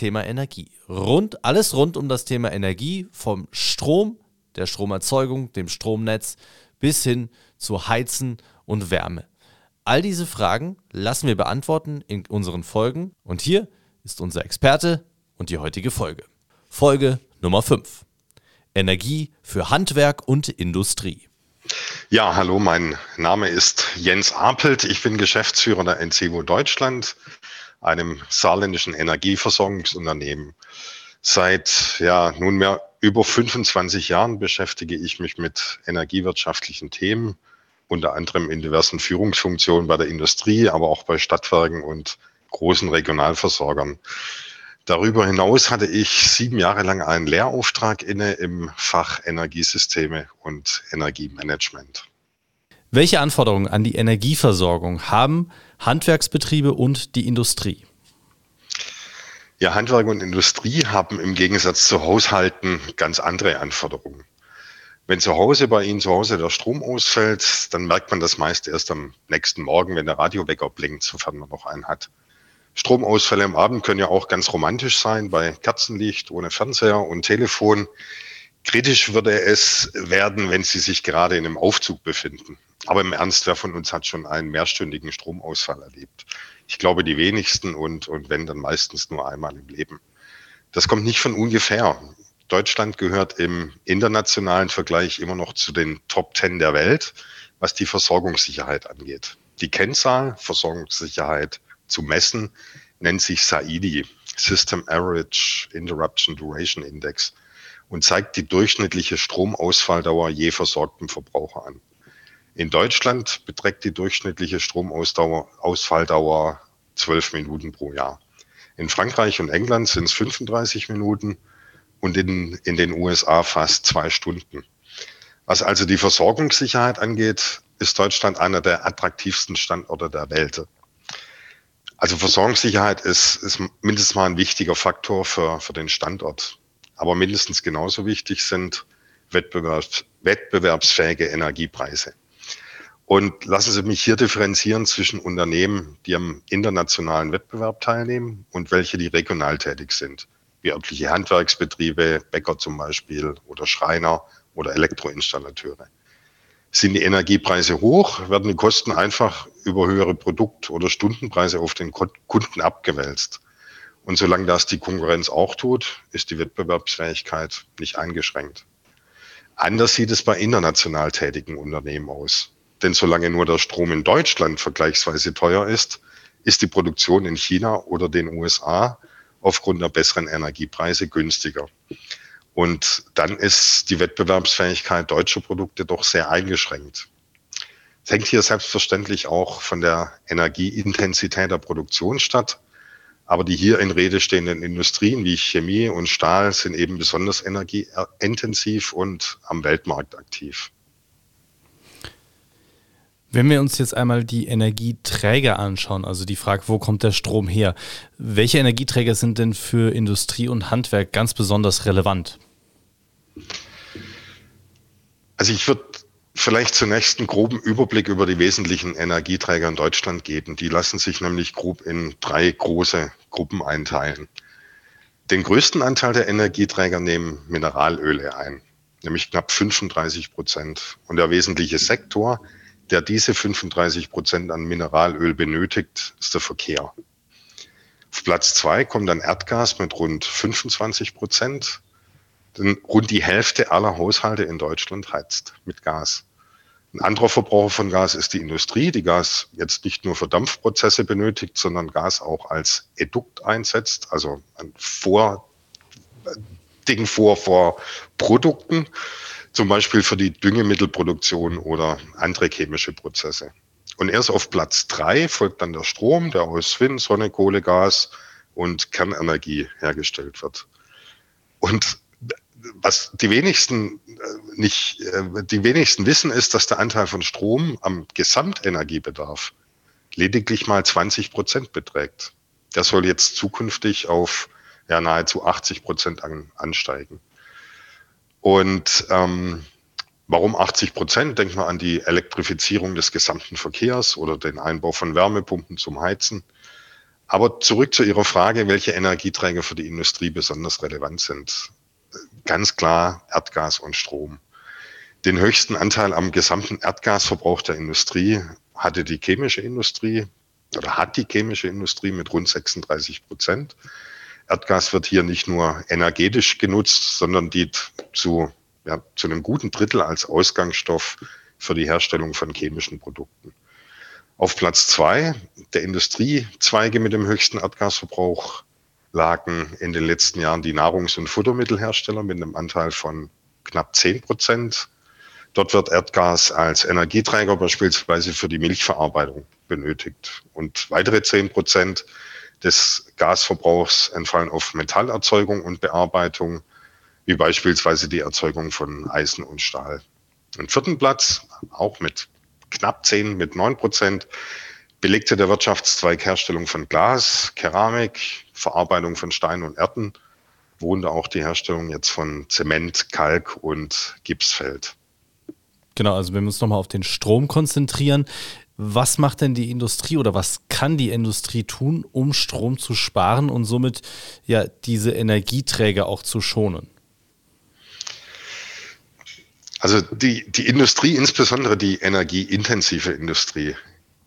Thema Energie. Rund, alles rund um das Thema Energie, vom Strom, der Stromerzeugung, dem Stromnetz bis hin zu Heizen und Wärme. All diese Fragen lassen wir beantworten in unseren Folgen und hier ist unser Experte und die heutige Folge. Folge Nummer 5. Energie für Handwerk und Industrie. Ja, hallo, mein Name ist Jens Apelt. Ich bin Geschäftsführer der NCWO Deutschland einem saarländischen Energieversorgungsunternehmen. Seit ja, nunmehr über 25 Jahren beschäftige ich mich mit energiewirtschaftlichen Themen, unter anderem in diversen Führungsfunktionen bei der Industrie, aber auch bei Stadtwerken und großen Regionalversorgern. Darüber hinaus hatte ich sieben Jahre lang einen Lehrauftrag inne im Fach Energiesysteme und Energiemanagement. Welche Anforderungen an die Energieversorgung haben Handwerksbetriebe und die Industrie? Ja, Handwerk und Industrie haben im Gegensatz zu Haushalten ganz andere Anforderungen. Wenn zu Hause bei Ihnen zu Hause der Strom ausfällt, dann merkt man das meist erst am nächsten Morgen, wenn der Radiowecker blinkt, sofern man noch einen hat. Stromausfälle am Abend können ja auch ganz romantisch sein, bei Kerzenlicht, ohne Fernseher und Telefon. Kritisch würde es werden, wenn Sie sich gerade in einem Aufzug befinden. Aber im Ernst, wer von uns hat schon einen mehrstündigen Stromausfall erlebt? Ich glaube, die wenigsten und, und wenn, dann meistens nur einmal im Leben. Das kommt nicht von ungefähr. Deutschland gehört im internationalen Vergleich immer noch zu den Top Ten der Welt, was die Versorgungssicherheit angeht. Die Kennzahl Versorgungssicherheit zu messen nennt sich SAIDI, System Average Interruption Duration Index, und zeigt die durchschnittliche Stromausfalldauer je versorgtem Verbraucher an. In Deutschland beträgt die durchschnittliche Stromausfalldauer 12 Minuten pro Jahr. In Frankreich und England sind es 35 Minuten und in, in den USA fast zwei Stunden. Was also die Versorgungssicherheit angeht, ist Deutschland einer der attraktivsten Standorte der Welt. Also Versorgungssicherheit ist, ist mindestens mal ein wichtiger Faktor für, für den Standort. Aber mindestens genauso wichtig sind Wettbewerbs, wettbewerbsfähige Energiepreise. Und lassen Sie mich hier differenzieren zwischen Unternehmen, die am internationalen Wettbewerb teilnehmen und welche, die regional tätig sind, wie örtliche Handwerksbetriebe, Bäcker zum Beispiel oder Schreiner oder Elektroinstallateure. Sind die Energiepreise hoch, werden die Kosten einfach über höhere Produkt- oder Stundenpreise auf den Kunden abgewälzt. Und solange das die Konkurrenz auch tut, ist die Wettbewerbsfähigkeit nicht eingeschränkt. Anders sieht es bei international tätigen Unternehmen aus. Denn solange nur der Strom in Deutschland vergleichsweise teuer ist, ist die Produktion in China oder den USA aufgrund der besseren Energiepreise günstiger. Und dann ist die Wettbewerbsfähigkeit deutscher Produkte doch sehr eingeschränkt. Es hängt hier selbstverständlich auch von der Energieintensität der Produktion statt. Aber die hier in Rede stehenden Industrien wie Chemie und Stahl sind eben besonders energieintensiv und am Weltmarkt aktiv. Wenn wir uns jetzt einmal die Energieträger anschauen, also die Frage, wo kommt der Strom her? Welche Energieträger sind denn für Industrie und Handwerk ganz besonders relevant? Also ich würde vielleicht zunächst einen groben Überblick über die wesentlichen Energieträger in Deutschland geben. Die lassen sich nämlich grob in drei große Gruppen einteilen. Den größten Anteil der Energieträger nehmen Mineralöle ein, nämlich knapp 35 Prozent. Und der wesentliche Sektor der diese 35 Prozent an Mineralöl benötigt, ist der Verkehr. Auf Platz zwei kommt dann Erdgas mit rund 25 Prozent. Denn rund die Hälfte aller Haushalte in Deutschland heizt mit Gas. Ein anderer Verbraucher von Gas ist die Industrie, die Gas jetzt nicht nur für Dampfprozesse benötigt, sondern Gas auch als Edukt einsetzt, also ein Vor, Ding vor, vor Produkten zum Beispiel für die Düngemittelproduktion oder andere chemische Prozesse. Und erst auf Platz drei folgt dann der Strom, der aus Wind, Sonne, Kohle, Gas und Kernenergie hergestellt wird. Und was die wenigsten äh, nicht, äh, die wenigsten wissen, ist, dass der Anteil von Strom am Gesamtenergiebedarf lediglich mal 20 Prozent beträgt. Der soll jetzt zukünftig auf ja, nahezu 80 Prozent an, ansteigen. Und ähm, warum 80 Prozent? Denken wir an die Elektrifizierung des gesamten Verkehrs oder den Einbau von Wärmepumpen zum Heizen. Aber zurück zu Ihrer Frage, welche Energieträger für die Industrie besonders relevant sind. Ganz klar Erdgas und Strom. Den höchsten Anteil am gesamten Erdgasverbrauch der Industrie hatte die chemische Industrie oder hat die chemische Industrie mit rund 36 Prozent. Erdgas wird hier nicht nur energetisch genutzt, sondern dient zu, ja, zu einem guten Drittel als Ausgangsstoff für die Herstellung von chemischen Produkten. Auf Platz zwei der Industriezweige mit dem höchsten Erdgasverbrauch lagen in den letzten Jahren die Nahrungs- und Futtermittelhersteller mit einem Anteil von knapp zehn Prozent. Dort wird Erdgas als Energieträger beispielsweise für die Milchverarbeitung benötigt. Und weitere zehn Prozent des Gasverbrauchs entfallen auf Metallerzeugung und Bearbeitung, wie beispielsweise die Erzeugung von Eisen und Stahl. Im vierten Platz, auch mit knapp 10, mit 9 Prozent, belegte der Wirtschaftszweig Herstellung von Glas, Keramik, Verarbeitung von Stein und Erden, wohnte auch die Herstellung jetzt von Zement, Kalk und Gipsfeld. Genau, also wir müssen nochmal auf den Strom konzentrieren. Was macht denn die Industrie oder was kann die Industrie tun, um Strom zu sparen und somit ja diese Energieträger auch zu schonen? Also die, die Industrie, insbesondere die energieintensive Industrie,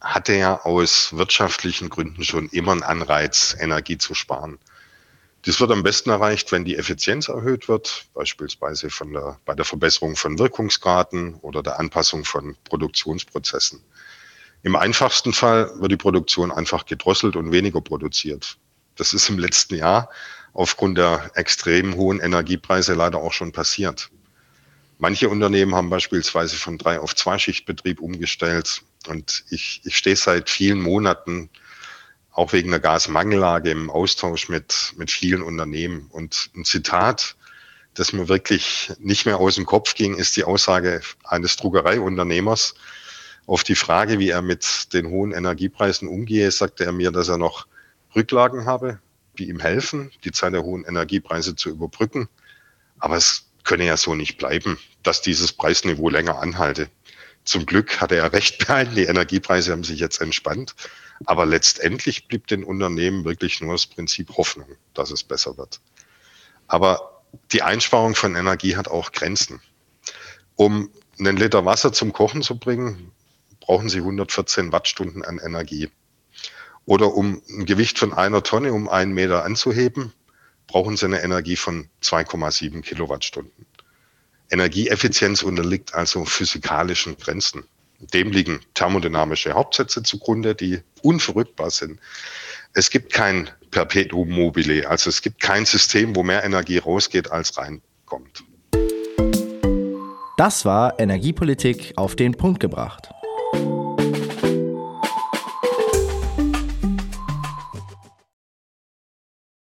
hatte ja aus wirtschaftlichen Gründen schon immer einen Anreiz, Energie zu sparen. Das wird am besten erreicht, wenn die Effizienz erhöht wird, beispielsweise von der, bei der Verbesserung von Wirkungsgraden oder der Anpassung von Produktionsprozessen. Im einfachsten Fall wird die Produktion einfach gedrosselt und weniger produziert. Das ist im letzten Jahr aufgrund der extrem hohen Energiepreise leider auch schon passiert. Manche Unternehmen haben beispielsweise von drei auf zwei Schichtbetrieb umgestellt. Und ich, ich stehe seit vielen Monaten auch wegen der Gasmangellage im Austausch mit, mit vielen Unternehmen. Und ein Zitat, das mir wirklich nicht mehr aus dem Kopf ging, ist die Aussage eines Druckereiunternehmers, auf die Frage, wie er mit den hohen Energiepreisen umgehe, sagte er mir, dass er noch Rücklagen habe, die ihm helfen, die Zeit der hohen Energiepreise zu überbrücken. Aber es könne ja so nicht bleiben, dass dieses Preisniveau länger anhalte. Zum Glück hatte er recht behalten, die Energiepreise haben sich jetzt entspannt. Aber letztendlich blieb den Unternehmen wirklich nur das Prinzip Hoffnung, dass es besser wird. Aber die Einsparung von Energie hat auch Grenzen. Um einen Liter Wasser zum Kochen zu bringen, brauchen Sie 114 Wattstunden an Energie. Oder um ein Gewicht von einer Tonne um einen Meter anzuheben, brauchen Sie eine Energie von 2,7 Kilowattstunden. Energieeffizienz unterliegt also physikalischen Grenzen. Dem liegen thermodynamische Hauptsätze zugrunde, die unverrückbar sind. Es gibt kein Perpetuum mobile, also es gibt kein System, wo mehr Energie rausgeht, als reinkommt. Das war Energiepolitik auf den Punkt gebracht.